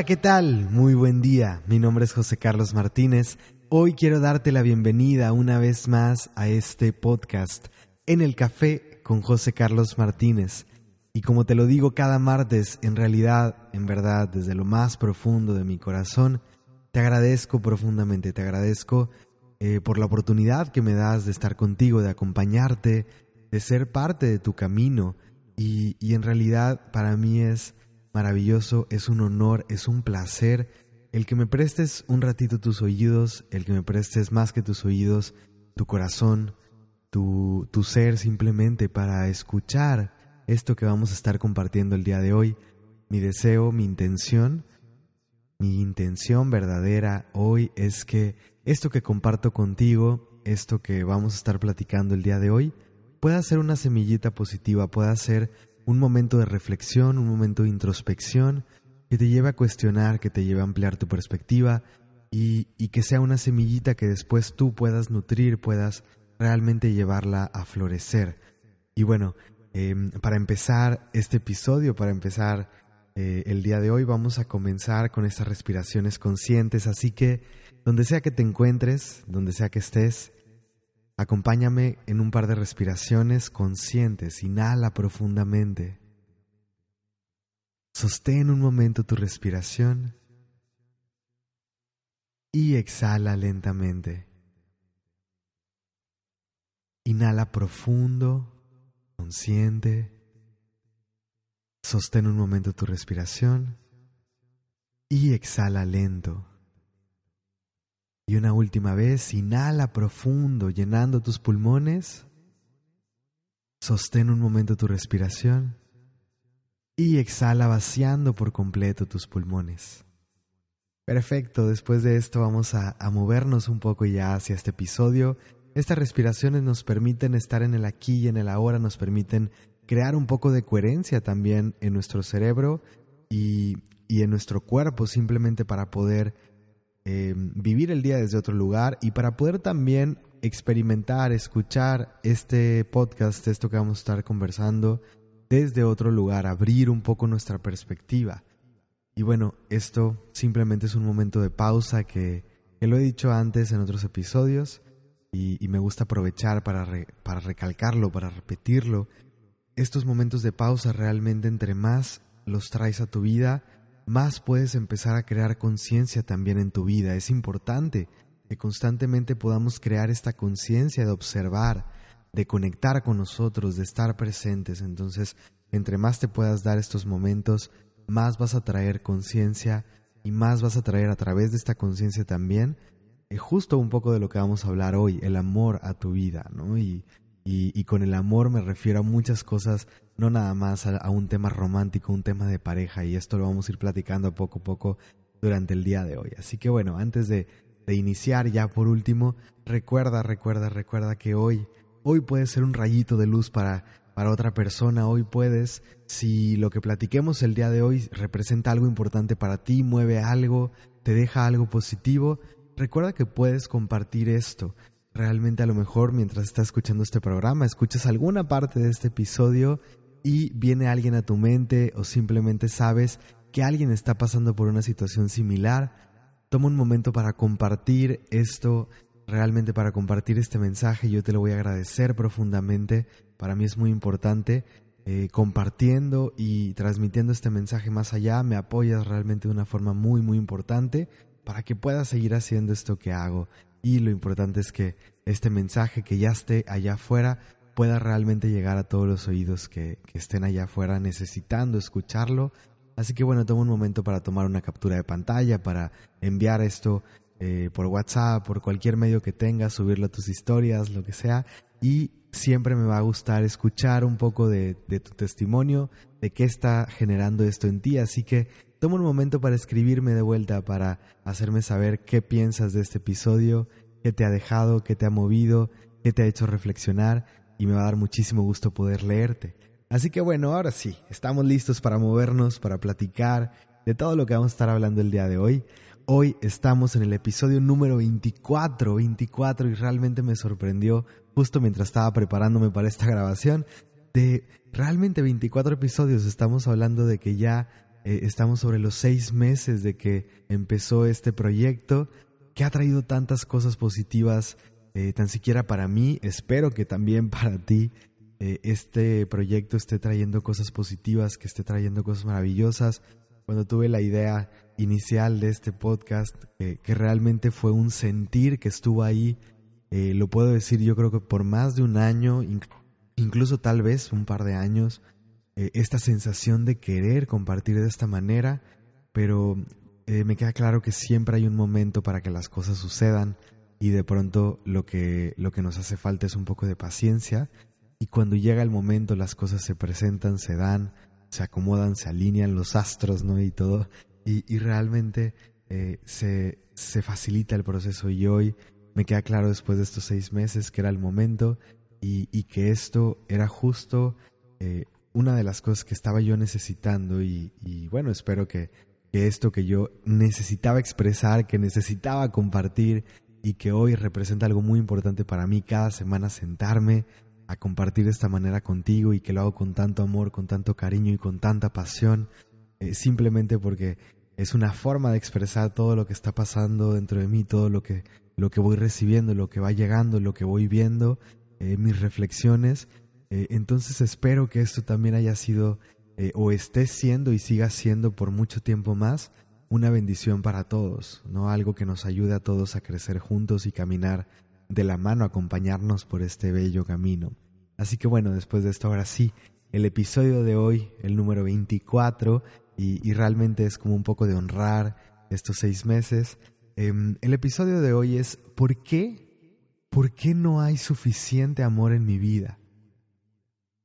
Hola, ¿qué tal? Muy buen día. Mi nombre es José Carlos Martínez. Hoy quiero darte la bienvenida una vez más a este podcast en el café con José Carlos Martínez. Y como te lo digo cada martes, en realidad, en verdad, desde lo más profundo de mi corazón, te agradezco profundamente, te agradezco eh, por la oportunidad que me das de estar contigo, de acompañarte, de ser parte de tu camino. Y, y en realidad para mí es maravilloso, es un honor, es un placer el que me prestes un ratito tus oídos, el que me prestes más que tus oídos, tu corazón, tu, tu ser simplemente para escuchar esto que vamos a estar compartiendo el día de hoy. Mi deseo, mi intención, mi intención verdadera hoy es que esto que comparto contigo, esto que vamos a estar platicando el día de hoy, pueda ser una semillita positiva, pueda ser un momento de reflexión, un momento de introspección que te lleve a cuestionar, que te lleve a ampliar tu perspectiva y, que sea una semillita que después tú puedas nutrir, puedas realmente llevarla a florecer. Y bueno, em, para empezar este episodio, para empezar eh, el día de hoy, vamos a comenzar con estas respiraciones conscientes, así que donde sea que te encuentres, donde sea que estés, Acompáñame en un par de respiraciones conscientes. Inhala profundamente. Sostén un momento tu respiración y exhala lentamente. Inhala profundo, consciente. Sostén un momento tu respiración y exhala lento. Y una última vez, inhala profundo, llenando tus pulmones. Sostén un momento tu respiración. Y exhala vaciando por completo tus pulmones. Perfecto, después de esto vamos a, movernos un poco ya hacia este episodio. Estas respiraciones nos permiten estar en el aquí y en el ahora, nos permiten crear un poco de coherencia también en nuestro cerebro y, y en nuestro cuerpo, simplemente para poder eh, vivir el día desde otro lugar y para poder también experimentar, escuchar este podcast, esto que vamos a estar conversando desde otro lugar, abrir un poco nuestra perspectiva. Y bueno, esto simplemente es un momento de pausa que, lo he dicho antes en otros episodios y, me gusta aprovechar para, para recalcarlo, para repetirlo. Estos momentos de pausa realmente entre más los traes a tu vida, más puedes empezar a crear conciencia también en tu vida. Es importante que constantemente podamos crear esta conciencia de observar, de conectar con nosotros, de estar presentes. Entonces, entre más te puedas dar estos momentos, más vas a traer conciencia y más vas a traer a través de esta conciencia también eh, justo un poco de lo que vamos a hablar hoy, el amor a tu vida, ¿no? Y, con el amor me refiero a muchas cosas, no nada más a, un tema romántico, un tema de pareja, y esto lo vamos a ir platicando poco a poco durante el día de hoy. Así que bueno, antes de, de iniciar ya por último, recuerda, recuerda, recuerda que hoy, hoy puede ser un rayito de luz para, para otra persona, hoy puedes, si lo que platiquemos el día de hoy representa algo importante para ti, mueve algo, te deja algo positivo, recuerda que puedes compartir esto realmente a lo mejor mientras estás escuchando este programa, escuchas alguna parte de este episodio y viene alguien a tu mente o simplemente sabes que alguien está pasando por una situación similar, toma un momento para compartir esto, realmente para compartir este mensaje, yo te lo voy a agradecer profundamente, para mí es muy importante. Eh, compartiendo y transmitiendo este mensaje más allá, me apoyas realmente de una forma muy muy importante para que pueda seguir haciendo esto que hago y lo importante es que este mensaje que ya esté allá afuera pueda realmente llegar a todos los oídos que, estén allá afuera necesitando escucharlo. Así que bueno, toma un momento para tomar una captura de pantalla, para enviar esto eh, por WhatsApp, por cualquier medio que tengas, subirlo a tus historias, lo que sea. Y siempre me va a gustar escuchar un poco de, de tu testimonio, de qué está generando esto en ti. Así que Toma un momento para escribirme de vuelta, para hacerme saber qué piensas de este episodio, qué te ha dejado, qué te ha movido, qué te ha hecho reflexionar y me va a dar muchísimo gusto poder leerte. Así que bueno, ahora sí, estamos listos para movernos, para platicar de todo lo que vamos a estar hablando el día de hoy. Hoy estamos en el episodio número 24, 24 y realmente me sorprendió justo mientras estaba preparándome para esta grabación de realmente 24 episodios. Estamos hablando de que ya eh, estamos sobre los seis meses de que empezó este proyecto que ha traído tantas cosas positivas, eh, tan siquiera para mí, espero que también para ti eh, este proyecto esté trayendo cosas positivas, que esté trayendo cosas maravillosas. Cuando tuve la idea inicial de este podcast, que realmente fue un sentir que estuvo ahí, lo puedo decir yo creo que por más de un año, incluso tal vez un par de años, eh, esta sensación de querer compartir de esta manera, pero eh, me queda claro que siempre hay un momento para que las cosas sucedan y de pronto lo que, lo que nos hace falta es un poco de paciencia. Y cuando llega el momento las cosas se presentan, se dan, se acomodan, se alinean los astros, ¿no? Y todo, y, realmente eh, se, se facilita el proceso. Y hoy me queda claro después de estos seis meses que era el momento y, y que esto era justo una de las cosas que estaba yo necesitando y, bueno, espero que, esto que yo necesitaba expresar, que necesitaba compartir y que hoy representa algo muy importante para mí, cada semana sentarme a compartir de esta manera contigo y que lo hago con tanto amor, con tanto cariño y con tanta pasión, eh, simplemente porque es una forma de expresar todo lo que está pasando dentro de mí, todo lo que, lo que voy recibiendo, lo que va llegando, lo que voy viendo, eh, mis reflexiones eh, entonces espero que esto también haya sido eh, o esté siendo y siga siendo por mucho tiempo más una bendición para todos, ¿no? Algo que nos ayude a todos a crecer juntos y caminar de la mano, acompañarnos por este bello camino. Así que bueno, después de esto, ahora sí, el episodio de hoy, el número 24, y, realmente es como un poco de honrar estos seis meses. Em, el episodio de hoy es ¿por qué? ¿Por qué no hay suficiente amor en mi vida?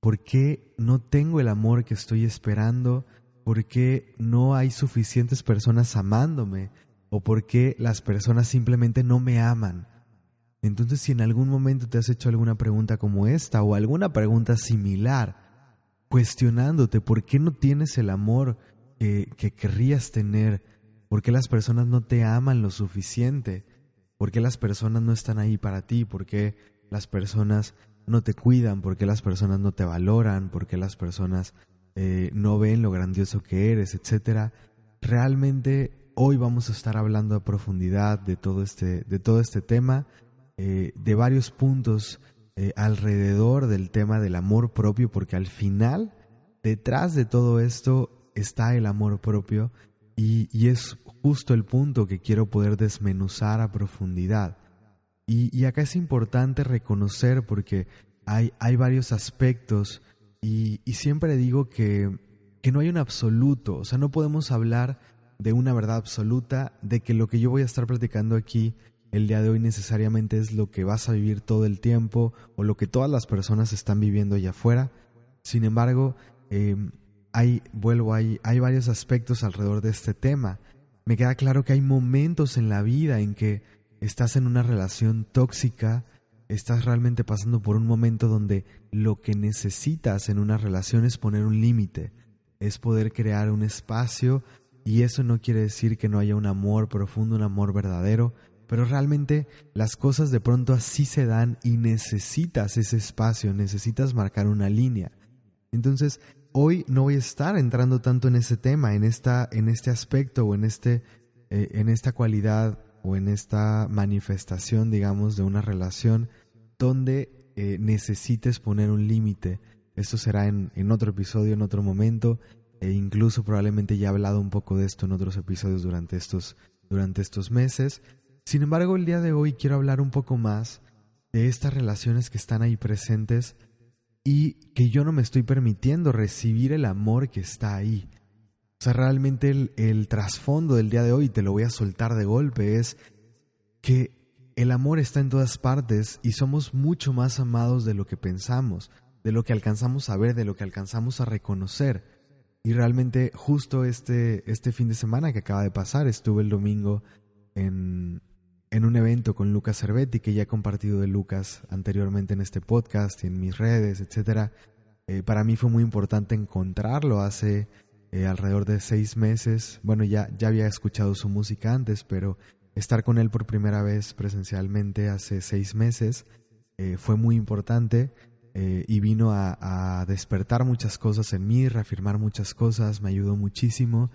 ¿Por qué no tengo el amor que estoy esperando? ¿Por qué no hay suficientes personas amándome? ¿O por qué las personas simplemente no me aman? Entonces, si en algún momento te has hecho alguna pregunta como esta o alguna pregunta similar, cuestionándote por qué no tienes el amor que, que querrías tener, por qué las personas no te aman lo suficiente, por qué las personas no están ahí para ti, por qué las personas no te cuidan, porque las personas no te valoran, porque las personas eh, no ven lo grandioso que eres, etcétera. Realmente hoy vamos a estar hablando a profundidad de todo este, de todo este tema, eh, de varios puntos eh, alrededor del tema del amor propio, porque al final, detrás de todo esto está el amor propio y, y es justo el punto que quiero poder desmenuzar a profundidad. Y, acá es importante reconocer porque hay, hay varios aspectos y, siempre digo que, que no hay un absoluto, o sea, no podemos hablar de una verdad absoluta, de que lo que yo voy a estar platicando aquí el día de hoy necesariamente es lo que vas a vivir todo el tiempo o lo que todas las personas están viviendo allá afuera. Sin embargo, em, hay, vuelvo, hay, hay varios aspectos alrededor de este tema. Me queda claro que hay momentos en la vida en que estás en una relación tóxica, estás realmente pasando por un momento donde lo que necesitas en una relación es poner un límite, es poder crear un espacio y eso no quiere decir que no haya un amor profundo, un amor verdadero, pero realmente las cosas de pronto así se dan y necesitas ese espacio, necesitas marcar una línea. Entonces, hoy no voy a estar entrando tanto en ese tema, en esta en este aspecto o en este eh, en esta cualidad o en esta manifestación, digamos, de una relación donde eh, necesites poner un límite. Esto será en, en, otro episodio, en otro momento, e incluso probablemente ya he hablado un poco de esto en otros episodios durante estos, durante estos meses. Sin embargo, el día de hoy quiero hablar un poco más de estas relaciones que están ahí presentes y que yo no me estoy permitiendo recibir el amor que está ahí. O sea, realmente el, trasfondo del día de hoy, te lo voy a soltar de golpe, es que el amor está en todas partes y somos mucho más amados de lo que pensamos, de lo que alcanzamos a ver, de lo que alcanzamos a reconocer. Y realmente justo este, este fin de semana que acaba de pasar, estuve el domingo en, en un evento con Lucas Cervetti, que ya he compartido de Lucas anteriormente en este podcast y en mis redes, etc. Eh, para mí fue muy importante encontrarlo hace eh, alrededor de seis meses. Bueno, ya, ya había escuchado su música antes, pero estar con él por primera vez presencialmente hace seis meses eh, fue muy importante. eh, y vino a, despertar muchas cosas en mí, reafirmar muchas cosas, me ayudó muchísimo.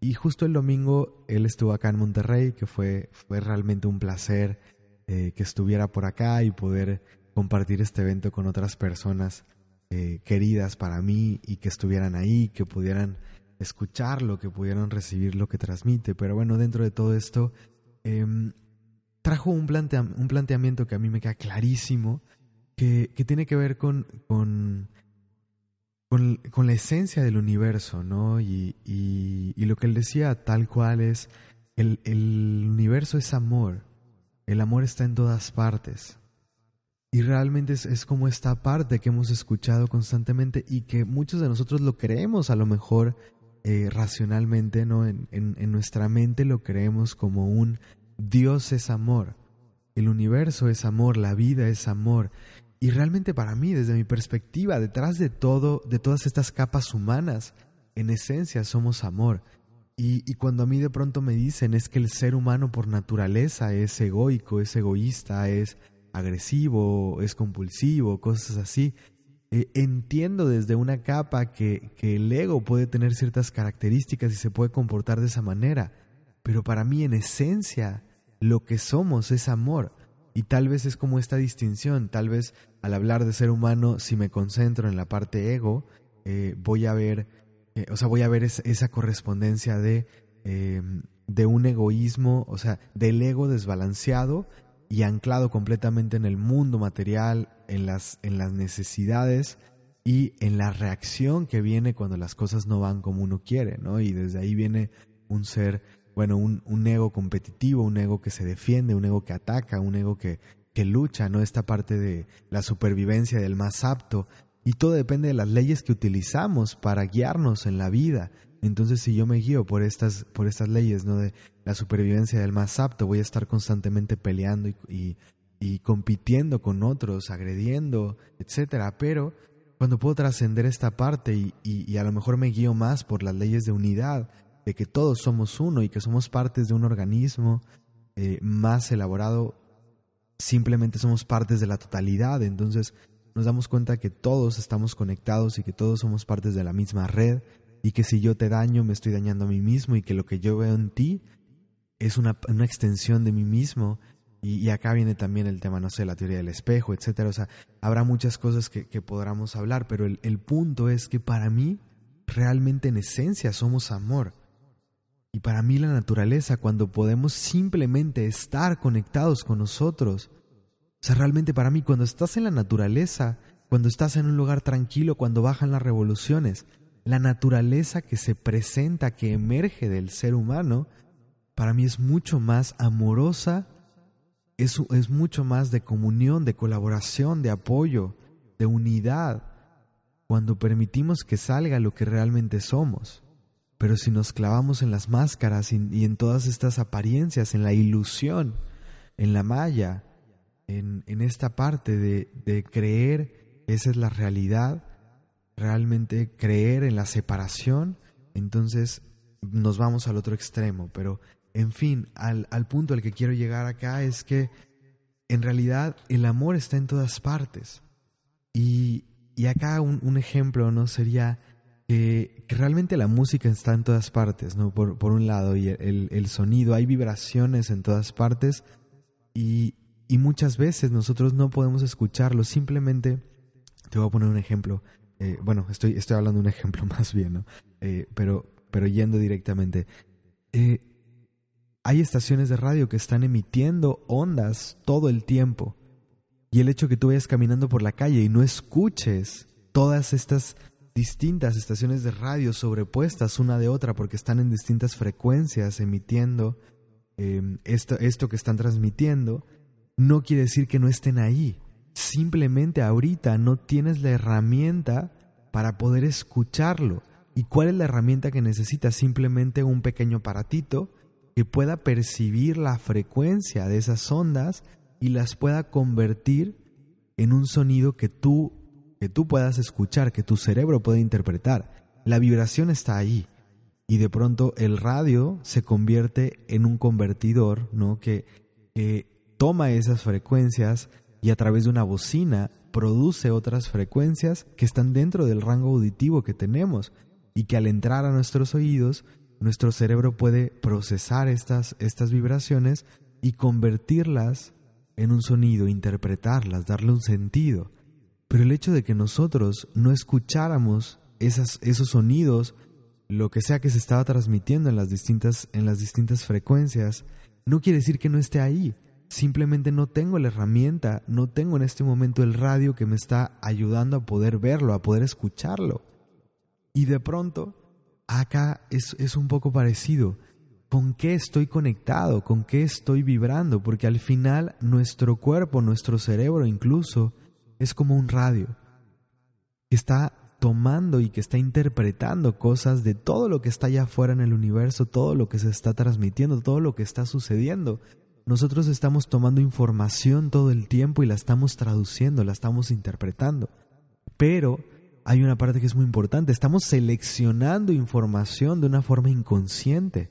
Y justo el domingo él estuvo acá en Monterrey, que fue, fue realmente un placer que estuviera por acá y poder compartir este evento con otras personas eh, queridas para mí y que estuvieran ahí, que pudieran escucharlo, que pudieran recibir lo que transmite. Pero bueno, dentro de todo esto, em, trajo un, un planteamiento que a mí me queda clarísimo que, tiene que ver con, con, con, la esencia del universo, ¿no? Y, y, lo que él decía tal cual es, el, el universo es amor, el amor está en todas partes. Y realmente es, es, como esta parte que hemos escuchado constantemente y que muchos de nosotros lo creemos a lo mejor eh, racionalmente, ¿no? En, en, nuestra mente lo creemos como un Dios es amor, el universo es amor, la vida es amor. Y realmente para mí, desde mi perspectiva, detrás de todo, de todas estas capas humanas, en esencia somos amor. Y, cuando a mí de pronto me dicen es que el ser humano por naturaleza es egoico, es egoísta, es agresivo, es compulsivo, cosas así, eh, entiendo desde una capa que, que el ego puede tener ciertas características y se puede comportar de esa manera, pero para mí en esencia lo que somos es amor. Y tal vez es como esta distinción, tal vez al hablar de ser humano, si me concentro en la parte ego, eh, voy a ver, eh, o sea, voy a ver esa correspondencia de, em, de un egoísmo, o sea, del ego desbalanceado y anclado completamente en el mundo material, en las, en las necesidades y en la reacción que viene cuando las cosas no van como uno quiere, ¿no? Y desde ahí viene un ser bueno, un, un, ego competitivo, un ego que se defiende, un ego que ataca, un ego que, que lucha, ¿no? Esta parte de la supervivencia del más apto. Y todo depende de las leyes que utilizamos para guiarnos en la vida. Entonces, si yo me guío por estas, por estas leyes, ¿no? De la supervivencia del más apto, voy a estar constantemente peleando y, y, compitiendo con otros, agrediendo, etcétera. Pero cuando puedo trascender esta parte y, y, y a lo mejor me guío más por las leyes de unidad, de que todos somos uno y que somos partes de un organismo eh, más elaborado, simplemente somos partes de la totalidad, entonces nos damos cuenta que todos estamos conectados y que todos somos partes de la misma red y que si yo te daño me estoy dañando a mí mismo y que lo que yo veo en ti es una, extensión de mí mismo y, acá viene también el tema, no sé, la teoría del espejo, etcétera. O sea, habrá muchas cosas que, que podamos hablar, pero el, el punto es que para mí, realmente en esencia somos amor. Y para mí la naturaleza, cuando podemos simplemente estar conectados con nosotros, o sea, realmente para mí cuando estás en la naturaleza, cuando estás en un lugar tranquilo, cuando bajan las revoluciones, la naturaleza que se presenta, que emerge del ser humano, para mí es mucho más amorosa, es, es mucho más de comunión, de colaboración, de apoyo, de unidad, cuando permitimos que salga lo que realmente somos. Pero si nos clavamos en las máscaras y, en todas estas apariencias, en la ilusión, en la malla, en, esta parte de, de creer esa es la realidad, realmente creer en la separación, entonces nos vamos al otro extremo. Pero, en fin, al, al, punto al que quiero llegar acá es que en realidad el amor está en todas partes. Y, y acá un, un, ejemplo no sería que, realmente la música está en todas partes, ¿no? Por, por un lado, y el, el, sonido, hay vibraciones en todas partes y, y, muchas veces nosotros no podemos escucharlo, simplemente, te voy a poner un ejemplo, eh, bueno, estoy, estoy hablando de un ejemplo más bien, ¿no? Eh, pero, pero yendo directamente. Eh, hay estaciones de radio que están emitiendo ondas todo el tiempo. Y el hecho que tú vayas caminando por la calle y no escuches todas estas distintas estaciones de radio sobrepuestas una de otra porque están en distintas frecuencias emitiendo em, esto, esto que están transmitiendo, no quiere decir que no estén ahí. Simplemente ahorita no tienes la herramienta para poder escucharlo. ¿Y cuál es la herramienta que necesitas? Simplemente un pequeño aparatito que pueda percibir la frecuencia de esas ondas y las pueda convertir en un sonido que tú que tú puedas escuchar, que tu cerebro pueda interpretar. La vibración está ahí. Y de pronto el radio se convierte en un convertidor, ¿no? Que, toma esas frecuencias y a través de una bocina produce otras frecuencias que están dentro del rango auditivo que tenemos y que al entrar a nuestros oídos, nuestro cerebro puede procesar estas, estas vibraciones y convertirlas en un sonido, interpretarlas, darle un sentido. Pero el hecho de que nosotros no escucháramos esas, esos sonidos, lo que sea que se estaba transmitiendo en las distintas, en las distintas frecuencias, no quiere decir que no esté ahí. Simplemente no tengo la herramienta, no tengo en este momento el radio que me está ayudando a poder verlo, a poder escucharlo. Y de pronto, acá es, es un poco parecido. ¿Con qué estoy conectado? ¿Con qué estoy vibrando? Porque al final nuestro cuerpo, nuestro cerebro incluso, es como un radio que está tomando y que está interpretando cosas de todo lo que está allá afuera en el universo, todo lo que se está transmitiendo, todo lo que está sucediendo. Nosotros estamos tomando información todo el tiempo y la estamos traduciendo, la estamos interpretando. Pero hay una parte que es muy importante, estamos seleccionando información de una forma inconsciente.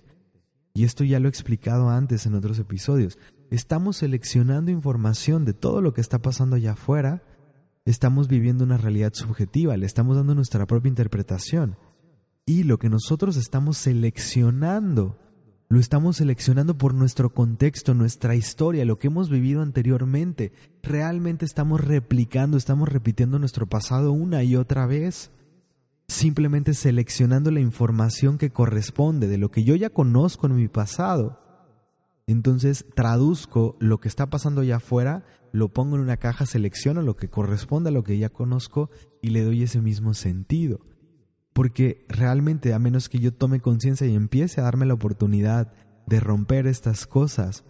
Y esto ya lo he explicado antes en otros episodios. Estamos seleccionando información de todo lo que está pasando allá afuera estamos viviendo una realidad subjetiva, le estamos dando nuestra propia interpretación. Y lo que nosotros estamos seleccionando, lo estamos seleccionando por nuestro contexto, nuestra historia, lo que hemos vivido anteriormente. Realmente estamos replicando, estamos repitiendo nuestro pasado una y otra vez. Simplemente seleccionando la información que corresponde de lo que yo ya conozco en mi pasado. Entonces traduzco lo que está pasando allá afuera lo pongo en una caja, selecciono lo que corresponde a lo que ya conozco y le doy ese mismo sentido. Porque realmente, a menos que yo tome conciencia y empiece a darme la oportunidad de romper estas cosas,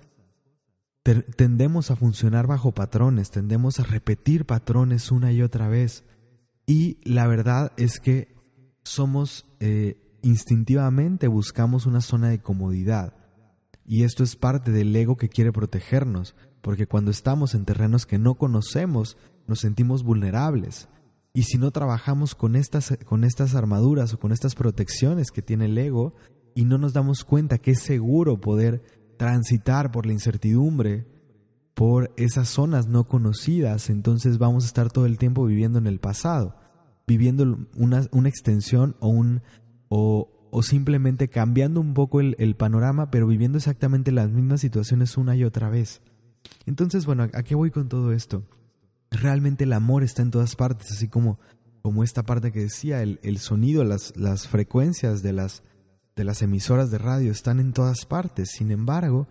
tendemos a funcionar bajo patrones, tendemos a repetir patrones una y otra vez. Y la verdad es que somos eh, instintivamente buscamos una zona de comodidad. Y esto es parte del ego que quiere protegernos porque cuando estamos en terrenos que no conocemos, nos sentimos vulnerables. Y si no trabajamos con estas, con estas armaduras o con estas protecciones que tiene el ego y no nos damos cuenta que es seguro poder transitar por la incertidumbre, por esas zonas no conocidas, entonces vamos a estar todo el tiempo viviendo en el pasado, viviendo una, una extensión o, un, o, o, simplemente cambiando un poco el, el panorama, pero viviendo exactamente las mismas situaciones una y otra vez. Entonces, bueno, ¿a qué voy con todo esto? Realmente el amor está en todas partes, así como, como esta parte que decía, el, el sonido, las, las frecuencias de las, de las emisoras de radio están en todas partes. Sin embargo,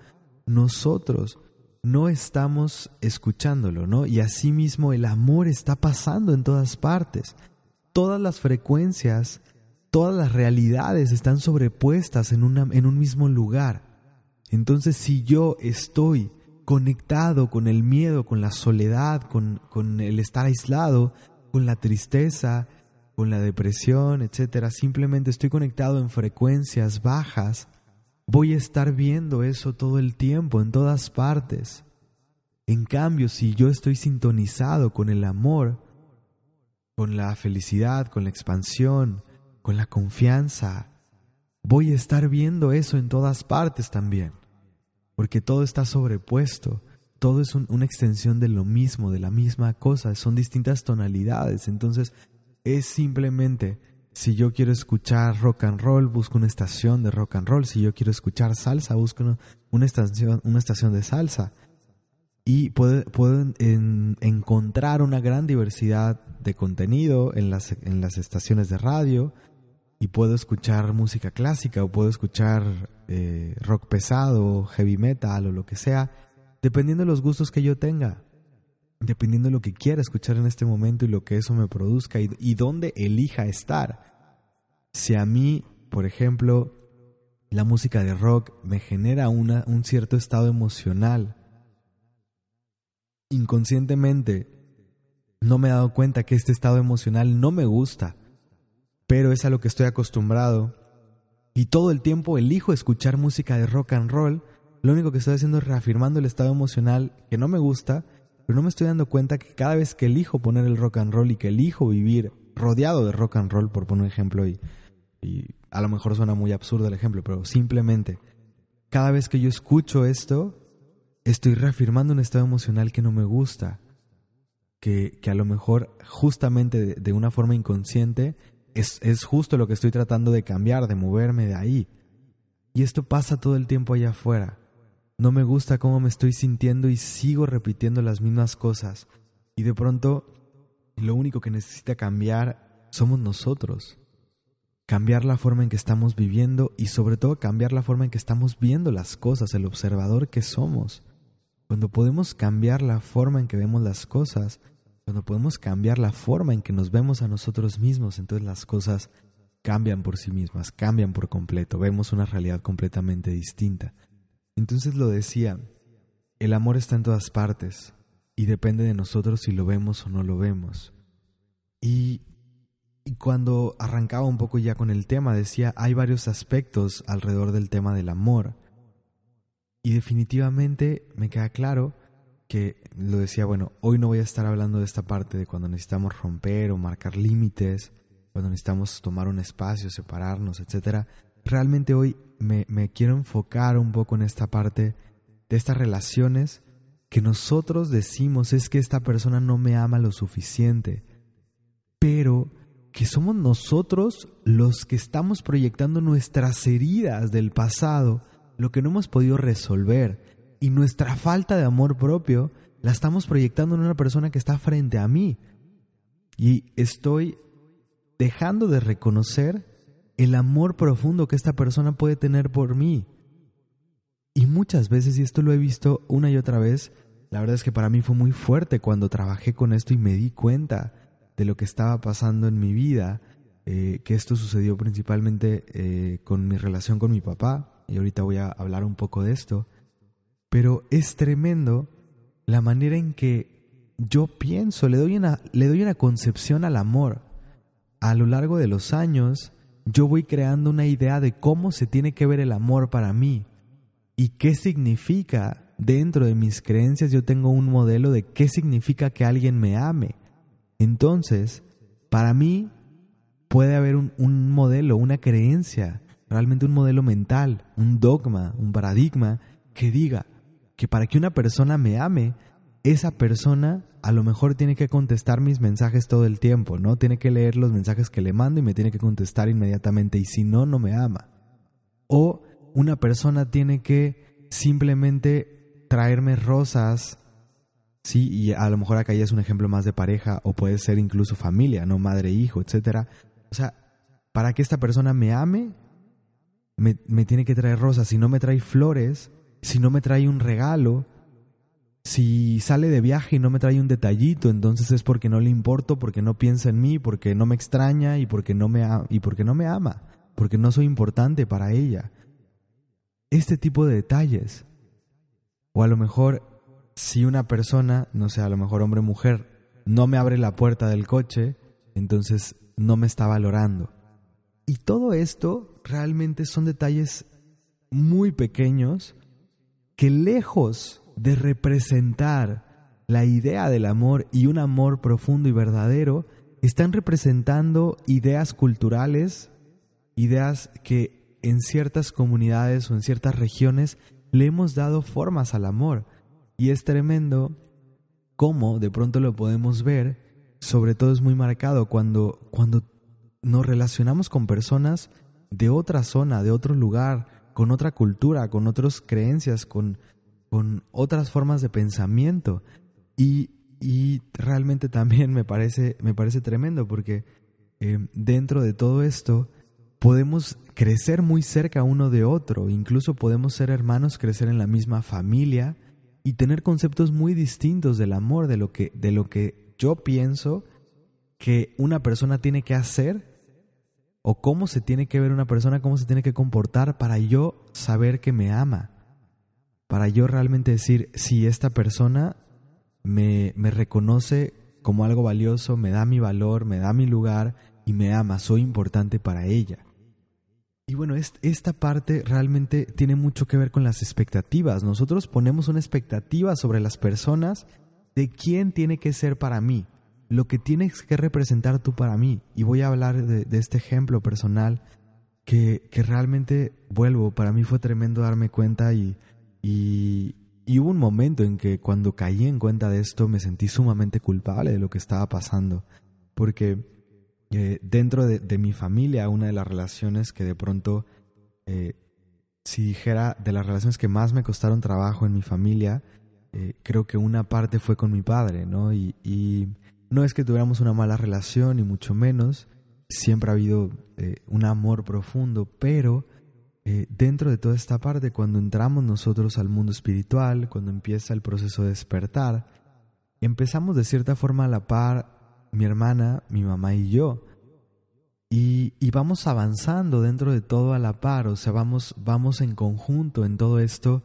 nosotros no estamos escuchándolo, ¿no? Y asimismo el amor está pasando en todas partes. Todas las frecuencias, todas las realidades están sobrepuestas en, una, en un mismo lugar. Entonces, si yo estoy conectado con el miedo, con la soledad, con, con el estar aislado, con la tristeza, con la depresión, etcétera, simplemente estoy conectado en frecuencias bajas, voy a estar viendo eso todo el tiempo, en todas partes. En cambio, si yo estoy sintonizado con el amor, con la felicidad, con la expansión, con la confianza, voy a estar viendo eso en todas partes también porque todo está sobrepuesto, todo es una extensión de lo mismo, de la misma cosa, son distintas tonalidades, entonces es simplemente, si yo quiero escuchar rock and roll, busco una estación de rock and roll, si yo quiero escuchar salsa, busco una estación, una estación de salsa. Y puedo, encontrar una gran diversidad de contenido en las, en las estaciones de radio, y puedo escuchar música clásica o puedo escuchar eh, rock pesado, heavy metal o lo que sea, dependiendo de los gustos que yo tenga, dependiendo de lo que quiera escuchar en este momento y lo que eso me produzca y, y dónde elija estar. Si a mí, por ejemplo, la música de rock me genera una, un cierto estado emocional, inconscientemente no me he dado cuenta que este estado emocional no me gusta pero es a lo que estoy acostumbrado. Y todo el tiempo elijo escuchar música de rock and roll. Lo único que estoy haciendo es reafirmando el estado emocional que no me gusta, pero no me estoy dando cuenta que cada vez que elijo poner el rock and roll y que elijo vivir rodeado de rock and roll, por poner un ejemplo, y, y a lo mejor suena muy absurdo el ejemplo, pero simplemente cada vez que yo escucho esto, estoy reafirmando un estado emocional que no me gusta. que, que a lo mejor justamente de, una forma inconsciente es, es justo lo que estoy tratando de cambiar, de moverme de ahí. Y esto pasa todo el tiempo allá afuera. No me gusta cómo me estoy sintiendo y sigo repitiendo las mismas cosas. Y de pronto, lo único que necesita cambiar somos nosotros. Cambiar la forma en que estamos viviendo y sobre todo cambiar la forma en que estamos viendo las cosas, el observador que somos. Cuando podemos cambiar la forma en que vemos las cosas, cuando podemos cambiar la forma en que nos vemos a nosotros mismos, entonces las cosas cambian por sí mismas, cambian por completo, vemos una realidad completamente distinta. Entonces lo decía, el amor está en todas partes y depende de nosotros si lo vemos o no lo vemos. Y, y cuando arrancaba un poco ya con el tema, decía, hay varios aspectos alrededor del tema del amor y definitivamente me queda claro que lo decía, bueno, hoy no voy a estar hablando de esta parte de cuando necesitamos romper o marcar límites, cuando necesitamos tomar un espacio, separarnos, etc. Realmente hoy me, me quiero enfocar un poco en esta parte de estas relaciones que nosotros decimos es que esta persona no me ama lo suficiente, pero que somos nosotros los que estamos proyectando nuestras heridas del pasado lo que no hemos podido resolver y nuestra falta de amor propio la estamos proyectando en una persona que está frente a mí. Y estoy dejando de reconocer el amor profundo que esta persona puede tener por mí. Y muchas veces, y esto lo he visto una y otra vez, la verdad es que para mí fue muy fuerte cuando trabajé con esto y me di cuenta de lo que estaba pasando en mi vida, eh, que esto sucedió principalmente eh, con mi relación con mi papá y ahorita voy a hablar un poco de esto, pero es tremendo la manera en que yo pienso, le doy una, le doy una concepción al amor. A lo largo de los años, yo voy creando una idea de cómo se tiene que ver el amor para mí y qué significa dentro de mis creencias yo tengo un modelo de qué significa que alguien me ame. Entonces, para mí puede haber un, un modelo, una creencia realmente un modelo mental, un dogma, un paradigma que diga que para que una persona me ame, esa persona a lo mejor tiene que contestar mis mensajes todo el tiempo, ¿no? Tiene que leer los mensajes que le mando y me tiene que contestar inmediatamente y si no, no me ama. O una persona tiene que simplemente traerme rosas, sí, y a lo mejor acá ya es un ejemplo más de pareja o puede ser incluso familia, ¿no? Madre, hijo, etcétera. O sea, para que esta persona me ame, me, tiene que traer rosas, si no me trae flores, si no me trae un regalo, si sale de viaje y no me trae un detallito, entonces es porque no le importo, porque no piensa en mí, porque no me extraña y porque no me, y porque no me ama, porque no soy importante para ella. Este tipo de detalles. O a lo mejor, si una persona, no sé, a lo mejor hombre o mujer, no me abre la puerta del coche, entonces no me está valorando. Y todo esto realmente son detalles muy pequeños que lejos de representar la idea del amor y un amor profundo y verdadero, están representando ideas culturales, ideas que en ciertas comunidades o en ciertas regiones le hemos dado formas al amor. Y es tremendo cómo de pronto lo podemos ver, sobre todo es muy marcado cuando, cuando nos relacionamos con personas de otra zona, de otro lugar, con otra cultura, con otras creencias, con, con otras formas de pensamiento. Y, y realmente también me parece, me parece tremendo porque eh, dentro de todo esto podemos crecer muy cerca uno de otro, incluso podemos ser hermanos, crecer en la misma familia y tener conceptos muy distintos del amor, de lo que, de lo que yo pienso que una persona tiene que hacer o cómo se tiene que ver una persona, cómo se tiene que comportar para yo saber que me ama, para yo realmente decir si esta persona me, reconoce como algo valioso, me da mi valor, me da mi lugar y me ama, soy importante para ella. Y bueno, esta parte realmente tiene mucho que ver con las expectativas. Nosotros ponemos una expectativa sobre las personas de quién tiene que ser para mí lo que tienes que representar tú para mí. Y voy a hablar de, este ejemplo personal que, realmente, vuelvo, para mí fue tremendo darme cuenta y, y, y, hubo un momento en que cuando caí en cuenta de esto me sentí sumamente culpable de lo que estaba pasando, porque eh, dentro de, mi familia, una de las relaciones que de pronto, eh, si dijera de las relaciones que más me costaron trabajo en mi familia, eh, creo que una parte fue con mi padre, ¿no? Y, no es que tuviéramos una mala relación, ni mucho menos, siempre ha habido un amor profundo, pero dentro de toda esta parte, cuando entramos nosotros al mundo espiritual, cuando empieza el proceso de despertar, empezamos de cierta forma a la par mi hermana, mi mamá y yo. Y, vamos avanzando dentro de todo a la par, o sea, vamos, vamos en conjunto en todo esto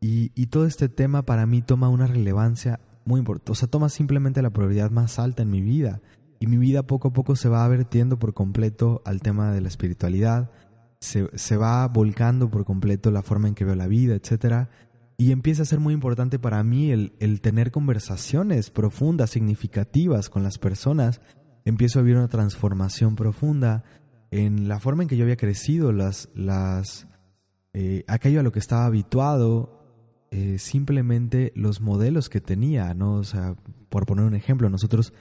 y, todo este tema para mí toma una relevancia muy importante, o sea, toma simplemente la prioridad más alta en mi vida. Y mi vida poco a poco se va vertiendo por completo al tema de la espiritualidad, se, se va volcando por completo la forma en que veo la vida, etcétera. Y empieza a ser muy importante para mí el, tener conversaciones profundas, significativas con las personas. Empiezo a vivir una transformación profunda en la forma en que yo había crecido, las, las, eh, aquello a lo que estaba habituado, eh, simplemente los modelos que tenía, ¿no? O sea, por poner un ejemplo, nosotros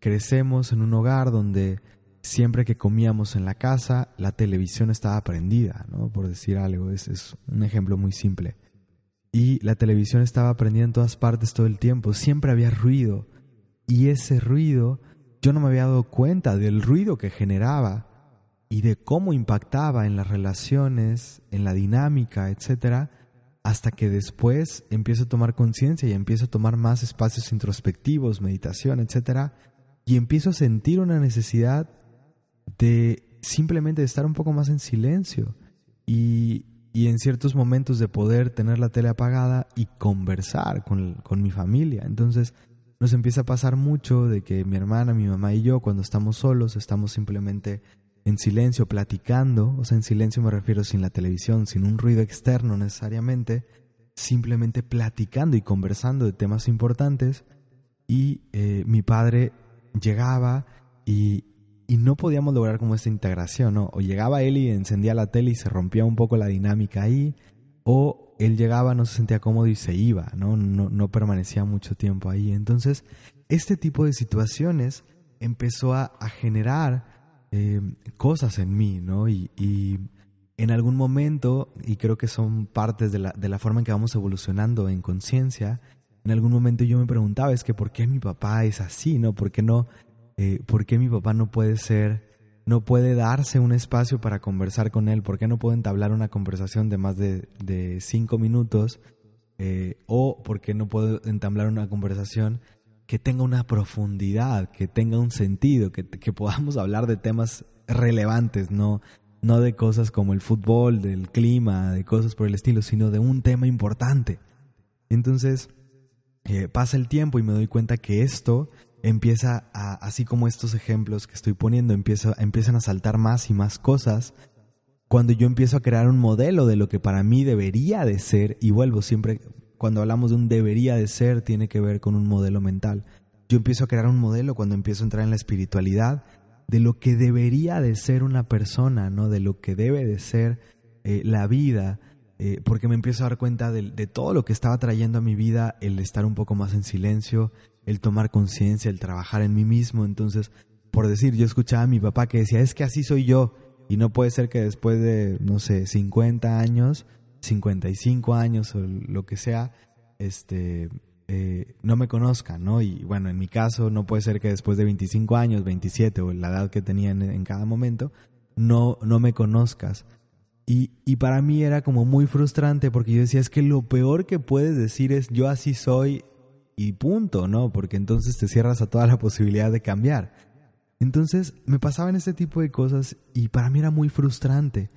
crecemos en un hogar donde siempre que comíamos en la casa, la televisión estaba prendida, ¿no? Por decir algo, es, es un ejemplo muy simple y la televisión estaba prendida en todas partes todo el tiempo, siempre había ruido y ese ruido yo no me había dado cuenta del ruido que generaba y de cómo impactaba en las relaciones, en la dinámica, etcétera, hasta que después empiezo a tomar conciencia y empiezo a tomar más espacios introspectivos, meditación, etcétera, y empiezo a sentir una necesidad de simplemente estar un poco más en silencio y, y en ciertos momentos de poder tener la tele apagada y conversar con, con, mi familia. Entonces nos empieza a pasar mucho de que mi hermana, mi mamá y yo cuando estamos solos estamos simplemente en silencio platicando, o sea, en silencio me refiero sin la televisión, sin un ruido externo necesariamente, simplemente platicando y conversando de temas importantes y eh, mi padre llegaba y, y no podíamos lograr como esta integración, ¿no? O llegaba él y encendía la tele y se rompía un poco la dinámica ahí, o él llegaba, no se sentía cómodo y se iba, ¿no? No, no permanecía mucho tiempo ahí. Entonces, este tipo de situaciones empezó a, generar eh, cosas en mí, ¿no? Y, y, en algún momento, y creo que son partes de la, de la forma en que vamos evolucionando en conciencia, en algún momento yo me preguntaba, es que ¿por qué mi papá es así, no? ¿Por qué no eh, ¿por qué mi papá no puede ser, no puede darse un espacio para conversar con él? ¿Por qué no puedo entablar una conversación de más de, de cinco minutos? Eh, ¿O por qué no puedo entablar una conversación que tenga una profundidad, que tenga un sentido, que, que podamos hablar de temas relevantes, no, no de cosas como el fútbol, del clima, de cosas por el estilo, sino de un tema importante? Entonces, eh, pasa el tiempo y me doy cuenta que esto empieza a, así como estos ejemplos que estoy poniendo, empieza, empiezan a saltar más y más cosas. Cuando yo empiezo a crear un modelo de lo que para mí debería de ser, y vuelvo siempre, cuando hablamos de un debería de ser, tiene que ver con un modelo mental. Yo empiezo a crear un modelo cuando empiezo a entrar en la espiritualidad de lo que debería de ser una persona, ¿no? De lo que debe de ser eh, la vida, eh, porque me empiezo a dar cuenta de, de, todo lo que estaba trayendo a mi vida el estar un poco más en silencio, el tomar conciencia, el trabajar en mí mismo. Entonces, por decir, yo escuchaba a mi papá que decía, es que así soy yo. Y no puede ser que después de, no sé, 50 años, 55 años o lo que sea, este, eh, no me conozcan, ¿no? Y bueno, en mi caso, no puede ser que después de 25 años, 27 o la edad que tenía en, cada momento, no, no me conozcas. Y, y, para mí era como muy frustrante porque yo decía, es que lo peor que puedes decir es yo así soy y punto, ¿no? Porque entonces te cierras a toda la posibilidad de cambiar. Entonces me pasaban este tipo de cosas y para mí era muy frustrante.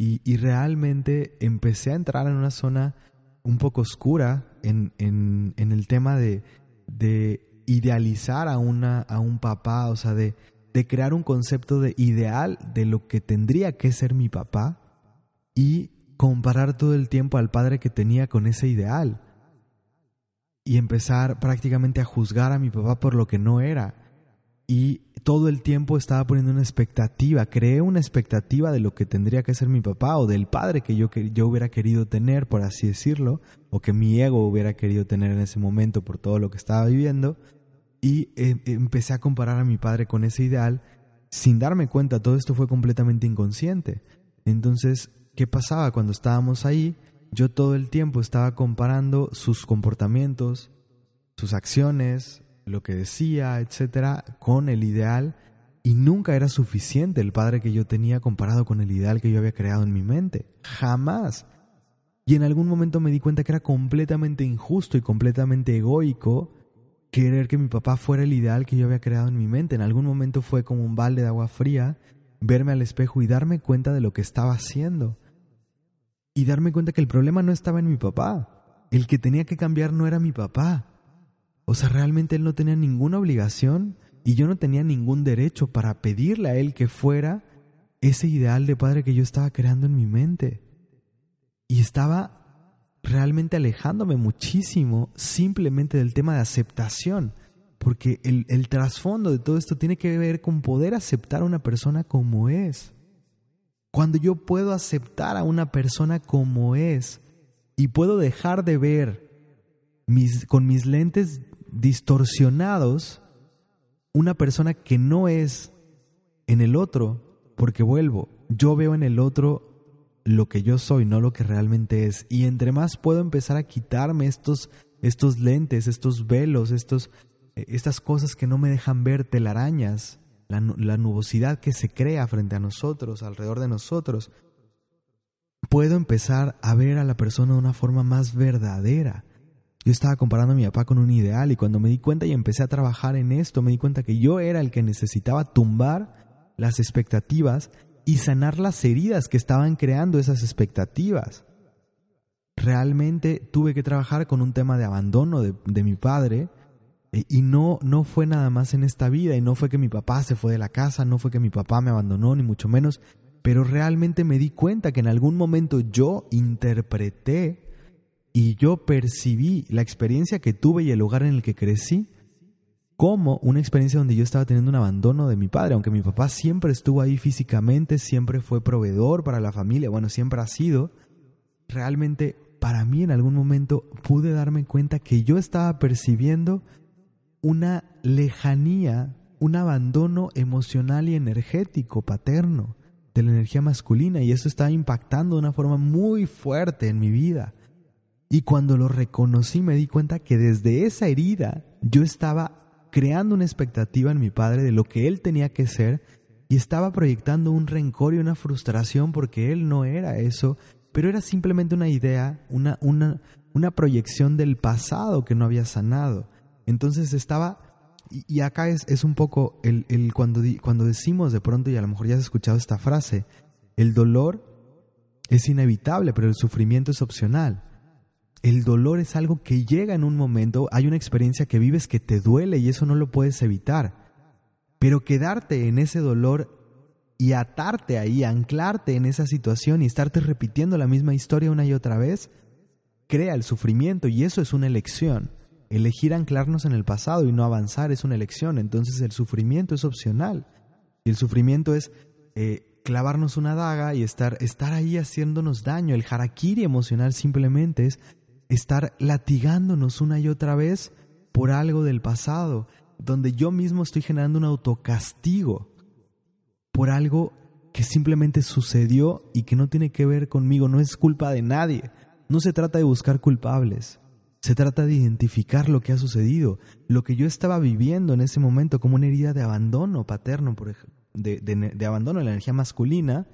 Y, realmente empecé a entrar en una zona un poco oscura en, en, en el tema de, de idealizar a, una, a un papá, o sea, de, de crear un concepto de ideal de lo que tendría que ser mi papá y comparar todo el tiempo al padre que tenía con ese ideal y empezar prácticamente a juzgar a mi papá por lo que no era. Y todo el tiempo estaba poniendo una expectativa, creé una expectativa de lo que tendría que ser mi papá o del padre que yo, que yo hubiera querido tener, por así decirlo, o que mi ego hubiera querido tener en ese momento por todo lo que estaba viviendo. Y eh, empecé a comparar a mi padre con ese ideal sin darme cuenta, todo esto fue completamente inconsciente. Entonces, ¿qué pasaba cuando estábamos ahí? Yo todo el tiempo estaba comparando sus comportamientos, sus acciones, lo que decía, etcétera, con el ideal y nunca era suficiente el padre que yo tenía comparado con el ideal que yo había creado en mi mente. Jamás. Y en algún momento me di cuenta que era completamente injusto y completamente egoico querer que mi papá fuera el ideal que yo había creado en mi mente. En algún momento fue como un balde de agua fría verme al espejo y darme cuenta de lo que estaba haciendo. Y darme cuenta que el problema no estaba en mi papá. El que tenía que cambiar no era mi papá. O sea, realmente él no tenía ninguna obligación y yo no tenía ningún derecho para pedirle a él que fuera ese ideal de padre que yo estaba creando en mi mente. Y estaba realmente alejándome muchísimo simplemente del tema de aceptación, porque el, trasfondo de todo esto tiene que ver con poder aceptar a una persona como es. Cuando yo puedo aceptar a una persona como es y puedo dejar de ver mis, con mis lentes distorsionados una persona que no es en el otro, porque vuelvo, yo veo en el otro lo que yo soy, no lo que realmente es. Y entre más puedo empezar a quitarme estos, estos lentes, estos velos, estos, eh, estas cosas que no me dejan ver telarañas, la, la nubosidad que se crea frente a nosotros, alrededor de nosotros, puedo empezar a ver a la persona de una forma más verdadera. Yo estaba comparando a mi papá con un ideal y cuando me di cuenta y empecé a trabajar en esto, me di cuenta que yo era el que necesitaba tumbar las expectativas y sanar las heridas que estaban creando esas expectativas. Realmente tuve que trabajar con un tema de abandono de, mi padre eh, y no, no fue nada más en esta vida y no fue que mi papá se fue de la casa, no fue que mi papá me abandonó, ni mucho menos, pero realmente me di cuenta que en algún momento yo interpreté y yo percibí la experiencia que tuve y el lugar en el que crecí como una experiencia donde yo estaba teniendo un abandono de mi padre, aunque mi papá siempre estuvo ahí físicamente, siempre fue proveedor para la familia, bueno, siempre ha sido, realmente para mí en algún momento pude darme cuenta que yo estaba percibiendo una lejanía, un abandono emocional y energético paterno de la energía masculina y eso estaba impactando de una forma muy fuerte en mi vida. Y cuando lo reconocí me di cuenta que desde esa herida yo estaba creando una expectativa en mi padre de lo que él tenía que ser y estaba proyectando un rencor y una frustración porque él no era eso, pero era simplemente una idea, una, una, una proyección del pasado que no había sanado. Entonces estaba y, acá es, es, un poco el, el cuando, cuando decimos de pronto, y a lo mejor ya has escuchado esta frase, el dolor es inevitable, pero el sufrimiento es opcional el dolor es algo que llega en un momento, hay una experiencia que vives que te duele y eso no lo puedes evitar. Pero quedarte en ese dolor y atarte ahí, anclarte en esa situación y estarte repitiendo la misma historia una y otra vez, crea el sufrimiento y eso es una elección. Elegir anclarnos en el pasado y no avanzar es una elección, entonces el sufrimiento es opcional. Y el sufrimiento es eh, clavarnos una daga y estar, estar ahí haciéndonos daño. El harakiri emocional simplemente es estar latigándonos una y otra vez por algo del pasado, donde yo mismo estoy generando un autocastigo por algo que simplemente sucedió y que no tiene que ver conmigo, no es culpa de nadie. No se trata de buscar culpables, se trata de identificar lo que ha sucedido, lo que yo estaba viviendo en ese momento como una herida de abandono paterno, por de, de abandono de la energía masculina,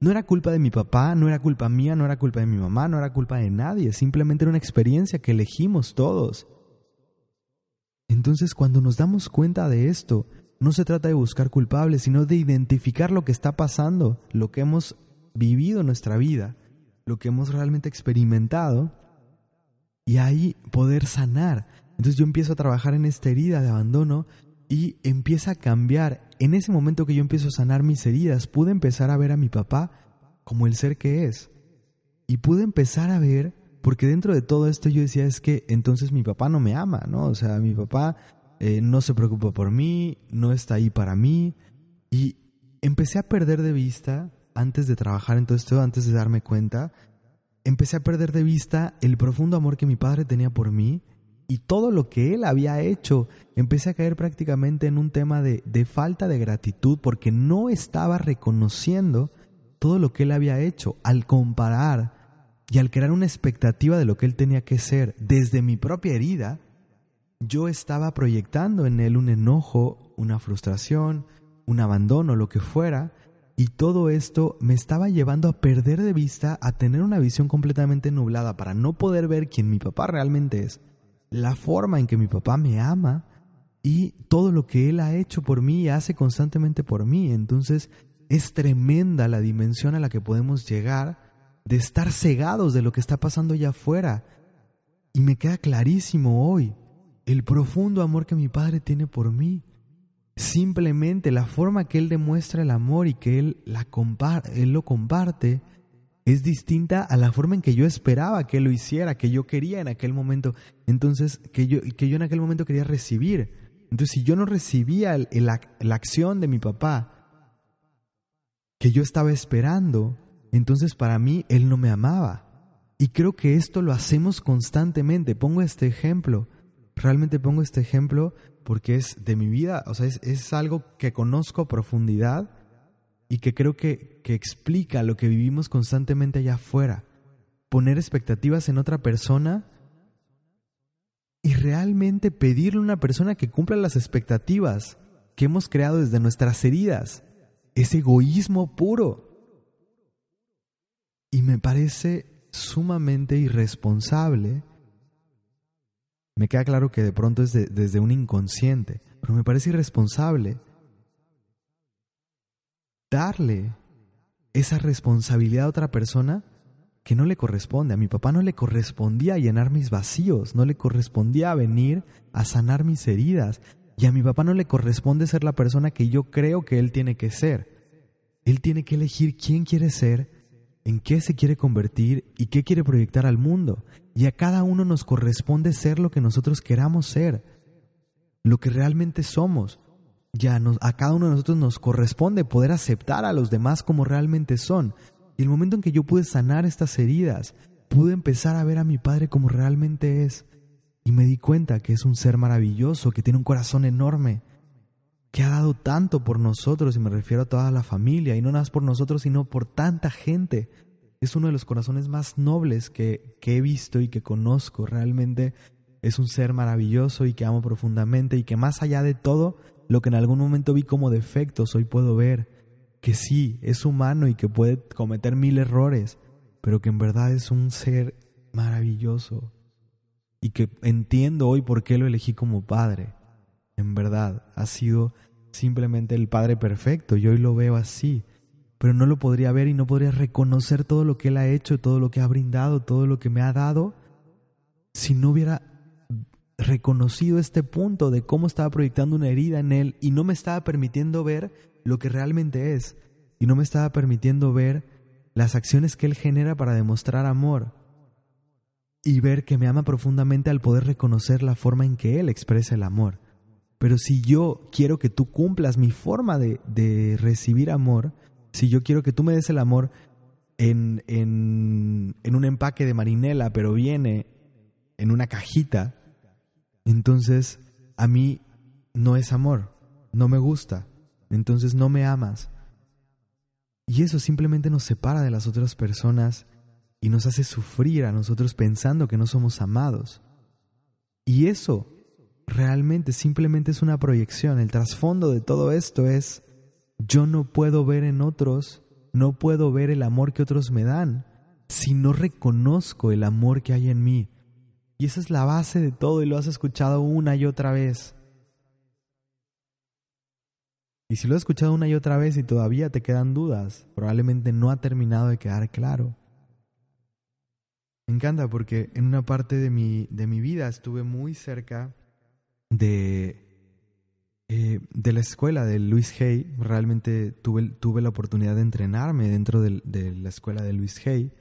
no era culpa de mi papá, no era culpa mía, no era culpa de mi mamá, no era culpa de nadie, simplemente era una experiencia que elegimos todos. Entonces cuando nos damos cuenta de esto, no se trata de buscar culpables, sino de identificar lo que está pasando, lo que hemos vivido en nuestra vida, lo que hemos realmente experimentado, y ahí poder sanar. Entonces yo empiezo a trabajar en esta herida de abandono y empieza a cambiar. En ese momento que yo empiezo a sanar mis heridas, pude empezar a ver a mi papá como el ser que es. Y pude empezar a ver, porque dentro de todo esto yo decía, es que entonces mi papá no me ama, ¿no? O sea, mi papá eh, no se preocupa por mí, no está ahí para mí. Y empecé a perder de vista, antes de trabajar en todo esto, antes de darme cuenta, empecé a perder de vista el profundo amor que mi padre tenía por mí y todo lo que él había hecho. Empecé a caer prácticamente en un tema de, de, falta de gratitud porque no estaba reconociendo todo lo que él había hecho al comparar y al crear una expectativa de lo que él tenía que ser desde mi propia herida. Yo estaba proyectando en él un enojo, una frustración, un abandono, lo que fuera, y todo esto me estaba llevando a perder de vista, a tener una visión completamente nublada para no poder ver quién mi papá realmente es la forma en que mi papá me ama y todo lo que él ha hecho por mí y hace constantemente por mí. Entonces es tremenda la dimensión a la que podemos llegar de estar cegados de lo que está pasando allá afuera. Y me queda clarísimo hoy el profundo amor que mi padre tiene por mí. Simplemente la forma que él demuestra el amor y que él, la él lo comparte es distinta a la forma en que yo esperaba que lo hiciera, que yo quería en aquel momento. Entonces, que yo, que yo en aquel momento quería recibir. Entonces, si yo no recibía la acción de mi papá que yo estaba esperando, entonces para mí él no me amaba. Y creo que esto lo hacemos constantemente. Pongo este ejemplo. Realmente pongo este ejemplo porque es de mi vida, o sea, es, es algo que conozco a profundidad y que creo que, que explica lo que vivimos constantemente allá afuera. Poner expectativas en otra persona y realmente pedirle a una persona que cumpla las expectativas que hemos creado desde nuestras heridas. Es egoísmo puro. Y me parece sumamente irresponsable. Me queda claro que de pronto es desde un inconsciente, pero me parece irresponsable darle esa responsabilidad a otra persona que no le corresponde. A mi papá no le correspondía llenar mis vacíos, no le correspondía venir a sanar mis heridas. Y a mi papá no le corresponde ser la persona que yo creo que él tiene que ser. Él tiene que elegir quién quiere ser, en qué se quiere convertir y qué quiere proyectar al mundo. Y a cada uno nos corresponde ser lo que nosotros queramos ser, lo que realmente somos ya a cada uno de nosotros nos corresponde poder aceptar a los demás como realmente son. Y el momento en que yo pude sanar estas heridas, pude empezar a ver a mi padre como realmente es. Y me di cuenta que es un ser maravilloso, que tiene un corazón enorme, que ha dado tanto por nosotros, y me refiero a toda la familia, y no nada más por nosotros, sino por tanta gente. Es uno de los corazones más nobles que, que he visto y que conozco. Realmente es un ser maravilloso y que amo profundamente y que más allá de todo lo que en algún momento vi como defectos, hoy puedo ver que sí, es humano y que puede cometer mil errores, pero que en verdad es un ser maravilloso y que entiendo hoy por qué lo elegí como padre. En verdad, ha sido simplemente el padre perfecto y hoy lo veo así, pero no lo podría ver y no podría reconocer todo lo que él ha hecho, todo lo que ha brindado, todo lo que me ha dado, si no hubiera reconocido este punto de cómo estaba proyectando una herida en él y no me estaba permitiendo ver lo que realmente es y no me estaba permitiendo ver las acciones que él genera para demostrar amor y ver que me ama profundamente al poder reconocer la forma en que él expresa el amor. Pero si yo quiero que tú cumplas mi forma de, de recibir amor, si yo quiero que tú me des el amor en, en, en un empaque de marinela, pero viene en una cajita, entonces a mí no es amor, no me gusta, entonces no me amas. Y eso simplemente nos separa de las otras personas y nos hace sufrir a nosotros pensando que no somos amados. Y eso realmente simplemente es una proyección. El trasfondo de todo esto es, yo no puedo ver en otros, no puedo ver el amor que otros me dan si no reconozco el amor que hay en mí. Y esa es la base de todo y lo has escuchado una y otra vez. Y si lo has escuchado una y otra vez y todavía te quedan dudas, probablemente no ha terminado de quedar claro. Me encanta porque en una parte de mi, de mi vida estuve muy cerca de, eh, de la escuela de Luis Hay. Realmente tuve, tuve la oportunidad de entrenarme dentro de, de la escuela de Luis Hay.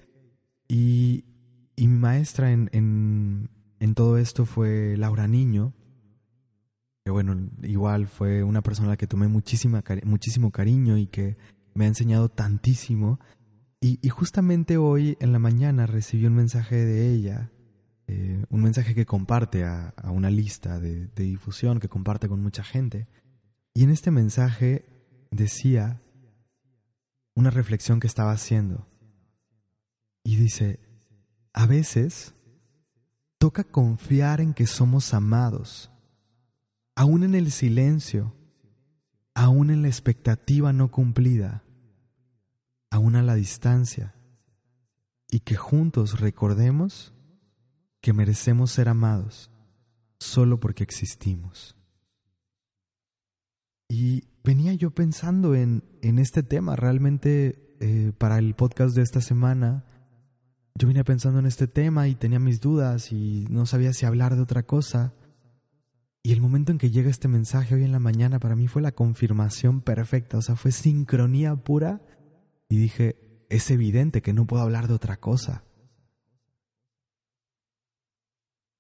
Y y mi maestra en, en, todo esto fue Laura Niño. que bueno, igual fue una persona a la que tomé muchísima, muchísimo cariño y que me ha enseñado tantísimo. Y, justamente hoy en la mañana recibí un mensaje de ella, eh, un mensaje que comparte a, una lista de, de difusión, que comparte con mucha gente. Y en este mensaje decía una reflexión que estaba haciendo. Y dice, a veces toca confiar en que somos amados aún en el silencio, aún en la expectativa no cumplida, aún a la distancia, y que juntos recordemos que merecemos ser amados solo porque existimos. Y venía yo pensando en, en este tema, realmente eh, para el podcast de esta semana, yo venía pensando en este tema y tenía mis dudas y no sabía si hablar de otra cosa. Y el momento en que llega este mensaje hoy en la mañana para mí fue la confirmación perfecta, o sea, fue sincronía pura y dije, es evidente que no puedo hablar de otra cosa.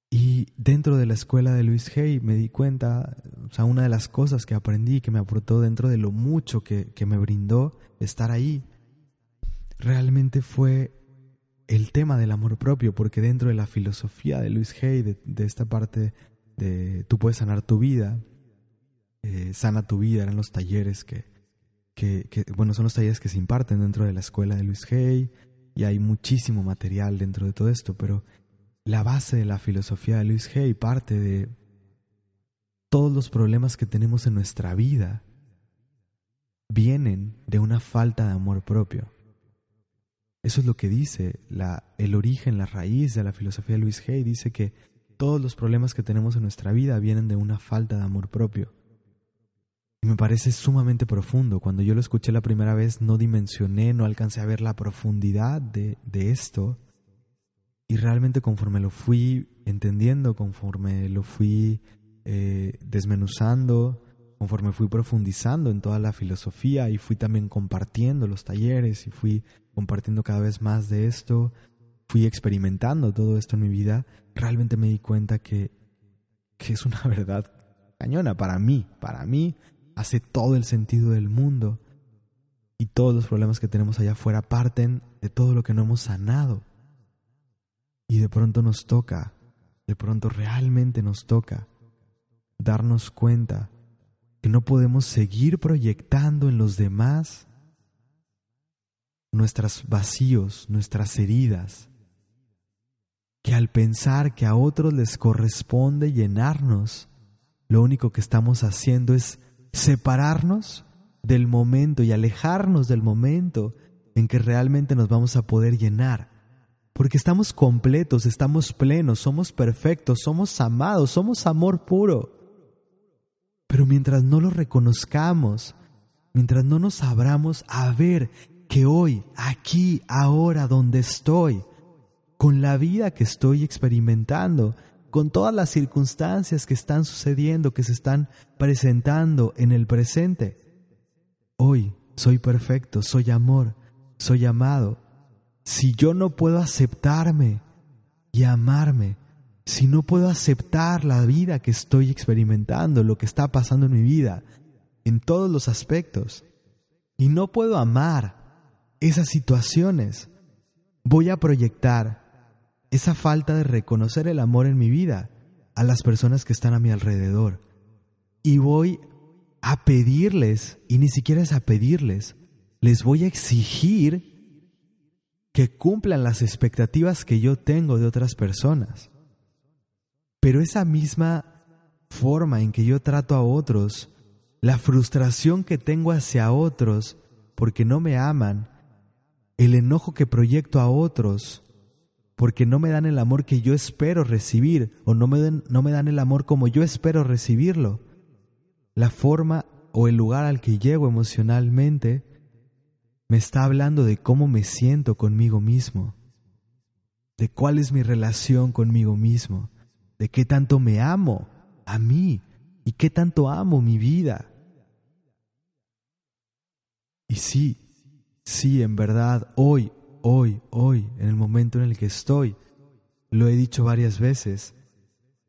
Y dentro de la escuela de Luis Hay me di cuenta, o sea, una de las cosas que aprendí, que me aportó dentro de lo mucho que, que me brindó estar ahí, realmente fue el tema del amor propio, porque dentro de la filosofía de Luis Hay, de, esta parte de tú puedes sanar tu vida, eh, sana tu vida, eran los talleres que, que, bueno, son los talleres que se imparten dentro de la escuela de Luis Hay y hay muchísimo material dentro de todo esto, pero la base de la filosofía de Luis Hay parte de todos los problemas que tenemos en nuestra vida vienen de una falta de amor propio. Eso es lo que dice el origen, la raíz de la filosofía de Luis Hay. Dice que todos los problemas que tenemos en nuestra vida vienen de una falta de amor propio. Y me parece sumamente profundo. Cuando yo lo escuché la primera vez no dimensioné, no alcancé a ver la profundidad de, esto. Y realmente conforme lo fui entendiendo, conforme lo fui eh, desmenuzando, conforme fui profundizando en toda la filosofía y fui también compartiendo los talleres y fui compartiendo cada vez más de esto, fui experimentando todo esto en mi vida, realmente me di cuenta que, que es una verdad cañona para mí. Para mí hace todo el sentido del mundo. Y todos los problemas que tenemos allá afuera parten de todo lo que no hemos sanado. Y de pronto nos toca, de pronto realmente nos toca darnos cuenta que no podemos seguir proyectando en los demás nuestros vacíos, nuestras heridas, que al pensar que a otros les corresponde llenarnos, lo único que estamos haciendo es separarnos del momento y alejarnos del momento en que realmente nos vamos a poder llenar. Porque estamos completos, estamos plenos, somos perfectos, somos amados, somos amor puro. Pero mientras no lo reconozcamos, mientras no nos abramos a ver que hoy, aquí, ahora, donde estoy, con la vida que estoy experimentando, con todas las circunstancias que están sucediendo, que se están presentando en el presente. Hoy soy perfecto, soy amor, soy amado. Si yo no puedo aceptarme y amarme, si no puedo aceptar la vida que estoy experimentando, lo que está pasando en mi vida, en todos los aspectos, y no puedo amar esas situaciones, voy a proyectar esa falta de reconocer el amor en mi vida a las personas que están a mi alrededor. Y voy a pedirles, y ni siquiera es a pedirles, les voy a exigir que cumplan las expectativas que yo tengo de otras personas. Pero esa misma forma en que yo trato a otros, la frustración que tengo hacia otros porque no me aman, el enojo que proyecto a otros porque no me dan el amor que yo espero recibir o no me, no me dan el amor como yo espero recibirlo. La forma o el lugar al que llego emocionalmente me está hablando de cómo me siento conmigo mismo, de cuál es mi relación conmigo mismo, de qué tanto me amo a mí y qué tanto amo mi vida. Y sí, sí, en verdad, hoy hoy, hoy, en el momento en el que estoy. Lo he dicho varias veces.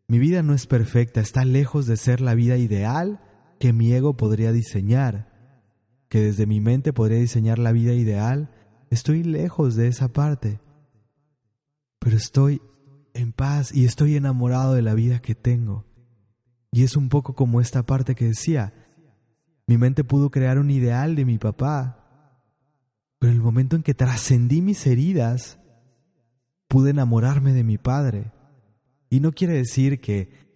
Mi vida no es perfecta, está lejos de ser la vida ideal que mi ego podría diseñar, que desde mi mente podría diseñar la vida ideal. Estoy lejos de esa parte, pero estoy en paz y estoy enamorado de la vida que tengo. Y es un poco como esta parte que decía, mi mente pudo crear un ideal de mi papá, pero en el momento en que trascendí mis heridas, pude enamorarme de mi padre. Y no quiere decir que,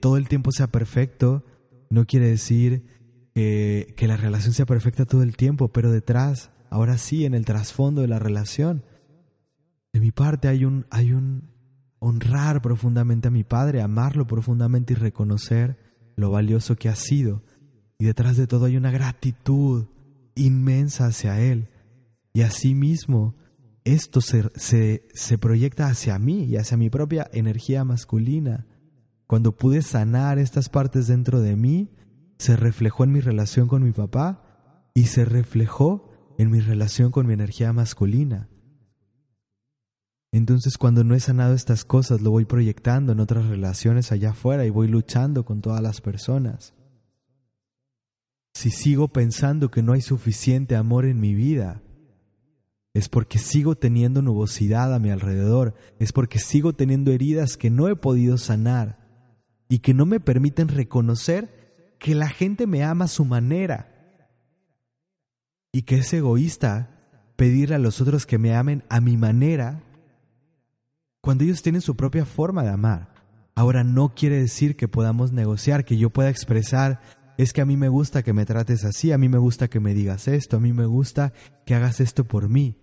todo el tiempo sea perfecto, no quiere decir que, que la relación sea perfecta todo el tiempo, pero detrás, ahora sí, en el trasfondo de la relación, de mi parte hay un, hay un honrar profundamente a mi padre, amarlo profundamente y reconocer lo valioso que ha sido. Y detrás de todo hay una gratitud inmensa hacia él. Y asimismo, esto se, se, proyecta hacia mí y hacia mi propia energía masculina. Cuando pude sanar estas partes dentro de mí, se reflejó en mi relación con mi papá y se reflejó en mi relación con mi energía masculina. Entonces cuando no he sanado estas cosas, lo voy proyectando en otras relaciones allá afuera y voy luchando con todas las personas. Si sigo pensando que no hay suficiente amor en mi vida, es porque sigo teniendo nubosidad a mi alrededor, es porque sigo teniendo heridas que no he podido sanar y que no me permiten reconocer que la gente me ama a su manera y que es egoísta pedirle a los otros que me amen a mi manera cuando ellos tienen su propia forma de amar. Ahora no quiere decir que podamos negociar, que yo pueda expresar es que a mí me gusta que me trates así, a mí me gusta que me digas esto, a mí me gusta que hagas esto por mí.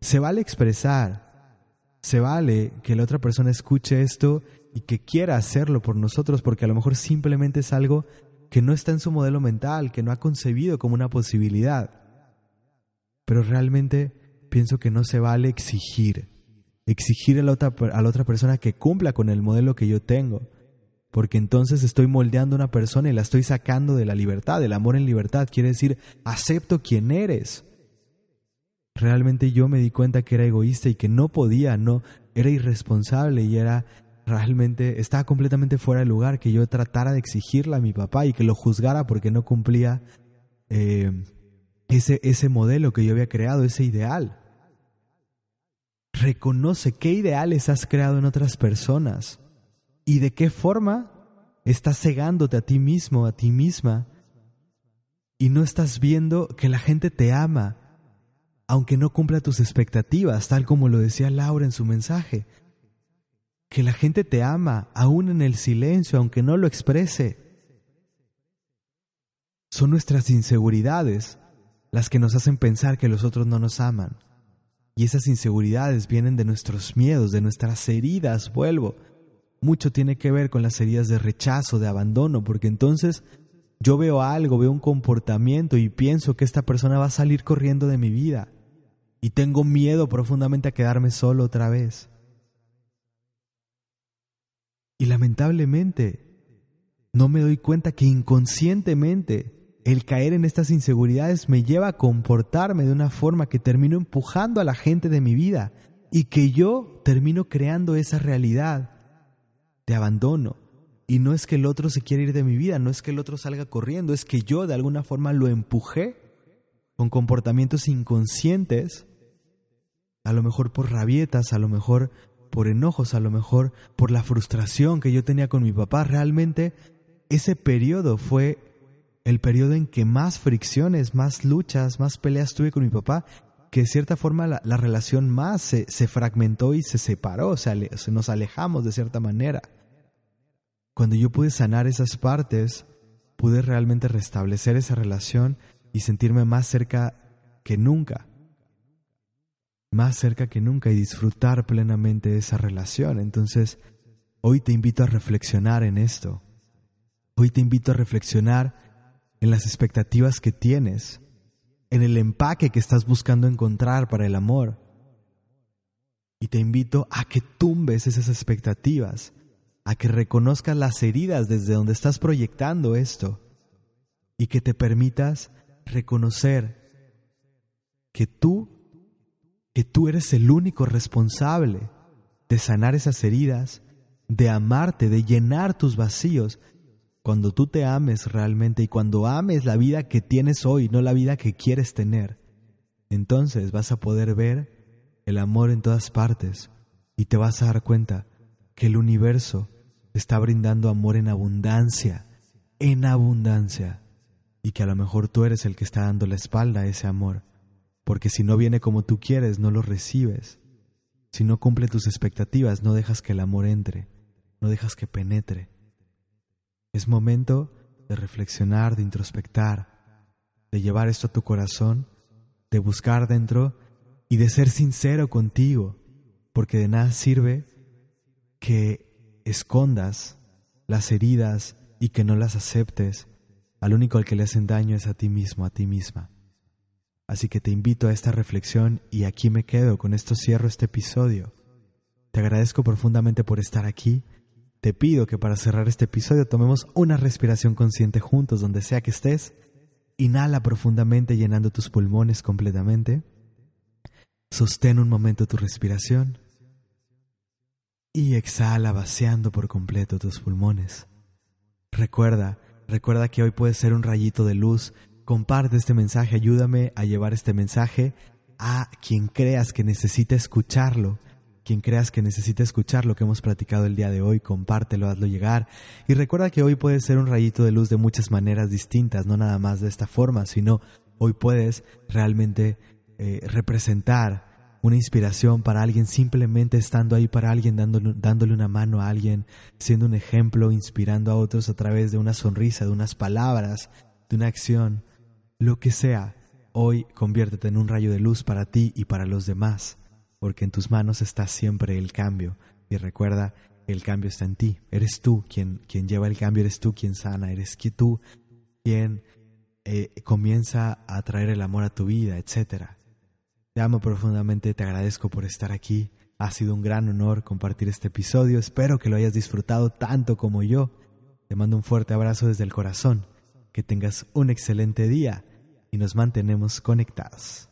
Se vale expresar, se vale que la otra persona escuche esto y que quiera hacerlo por nosotros, porque a lo mejor simplemente es algo que no está en su modelo mental, que no ha concebido como una posibilidad. Pero realmente pienso que no se vale exigir, exigir a la otra, a la otra persona que cumpla con el modelo que yo tengo porque entonces estoy moldeando a una persona y la estoy sacando de la libertad. El amor en libertad quiere decir, acepto quien eres. Realmente yo me di cuenta que era egoísta y que no podía, no, era irresponsable y era realmente, estaba completamente fuera de lugar que yo tratara de exigirle a mi papá y que lo juzgara porque no cumplía eh, ese, ese modelo que yo había creado, ese ideal. Reconoce qué ideales has creado en otras personas y de qué forma estás cegándote a ti mismo, a ti misma, y no estás viendo que la gente te ama, aunque no cumpla tus expectativas, tal como lo decía Laura en su mensaje. Que la gente te ama, aún en el silencio, aunque no lo exprese. Son nuestras inseguridades las que nos hacen pensar que los otros no nos aman. Y esas inseguridades vienen de nuestros miedos, de nuestras heridas, vuelvo, mucho tiene que ver con las heridas de rechazo, de abandono, porque entonces yo veo algo, veo un comportamiento y pienso que esta persona va a salir corriendo de mi vida y tengo miedo profundamente a quedarme solo otra vez. Y lamentablemente no me doy cuenta que inconscientemente el caer en estas inseguridades me lleva a comportarme de una forma que termino empujando a la gente de mi vida y que yo termino creando esa realidad de abandono. Y no es que el otro se quiera ir de mi vida, no es que el otro salga corriendo, es que yo de alguna forma lo empujé con comportamientos inconscientes, a lo mejor por rabietas, a lo mejor por enojos, a lo mejor por la frustración que yo tenía con mi papá. Realmente ese periodo fue el periodo en que más fricciones, más luchas, más peleas tuve con mi papá que de cierta forma la, relación más se, fragmentó y se separó, o sea, nos alejamos de cierta manera. Cuando yo pude sanar esas partes, pude realmente restablecer esa relación y sentirme más cerca que nunca. Más cerca que nunca y disfrutar plenamente de esa relación. Entonces, hoy te invito a reflexionar en esto. Hoy te invito a reflexionar en las expectativas que tienes en el empaque que estás buscando encontrar para el amor. Y te invito a que tumbes esas expectativas, a que reconozcas las heridas desde donde estás proyectando esto y que te permitas reconocer que tú, que tú eres el único responsable de sanar esas heridas, de amarte, de llenar tus vacíos. Cuando tú te ames realmente y cuando ames la vida que tienes hoy, no la vida que quieres tener, entonces vas a poder ver el amor en todas partes y te vas a dar cuenta que el universo está brindando amor en abundancia, en abundancia, y que a lo mejor tú eres el que está dando la espalda a ese amor, porque si no viene como tú quieres, no lo recibes. Si no cumple tus expectativas, no dejas que el amor entre, no dejas que penetre. Es momento de reflexionar, de introspectar, de llevar esto a tu corazón, de buscar dentro y de ser sincero contigo, porque de nada sirve que escondas las heridas y que no las aceptes. Al único al que le hacen daño es a ti mismo, a ti misma. Así que te invito a esta reflexión y aquí me quedo, con esto cierro este episodio. Te agradezco profundamente por estar aquí. Te pido que para cerrar este episodio tomemos una respiración consciente juntos donde sea que estés. Inhala profundamente llenando tus pulmones completamente. Sostén un momento tu respiración. Y exhala vaciando por completo tus pulmones. Recuerda, recuerda que hoy puedes ser un rayito de luz Comparte este mensaje, ayúdame a llevar este mensaje a quien creas que necesita escucharlo. Quien creas que necesita escuchar lo que hemos platicado el día de hoy, compártelo, hazlo llegar. Y recuerda que hoy puedes ser un rayito de luz de muchas maneras distintas, no nada más de esta forma, sino hoy puedes realmente eh, representar una inspiración para alguien, simplemente estando ahí para alguien, dándole, dándole una mano a alguien, siendo un ejemplo, inspirando a otros a través de una sonrisa, de unas palabras, de una acción. Lo que sea, hoy conviértete en un rayo de luz para ti y para los demás, porque en tus manos está siempre el cambio. Y recuerda, el cambio está en ti. Eres tú quien, quien lleva el cambio, eres tú quien sana, eres tú quien eh, comienza a traer el amor a tu vida, etc. Te amo profundamente, te agradezco por estar aquí. Ha sido un gran honor compartir este episodio. Espero que lo hayas disfrutado tanto como yo. Te mando un fuerte abrazo desde el corazón. Que tengas un excelente día y nos mantenemos conectados.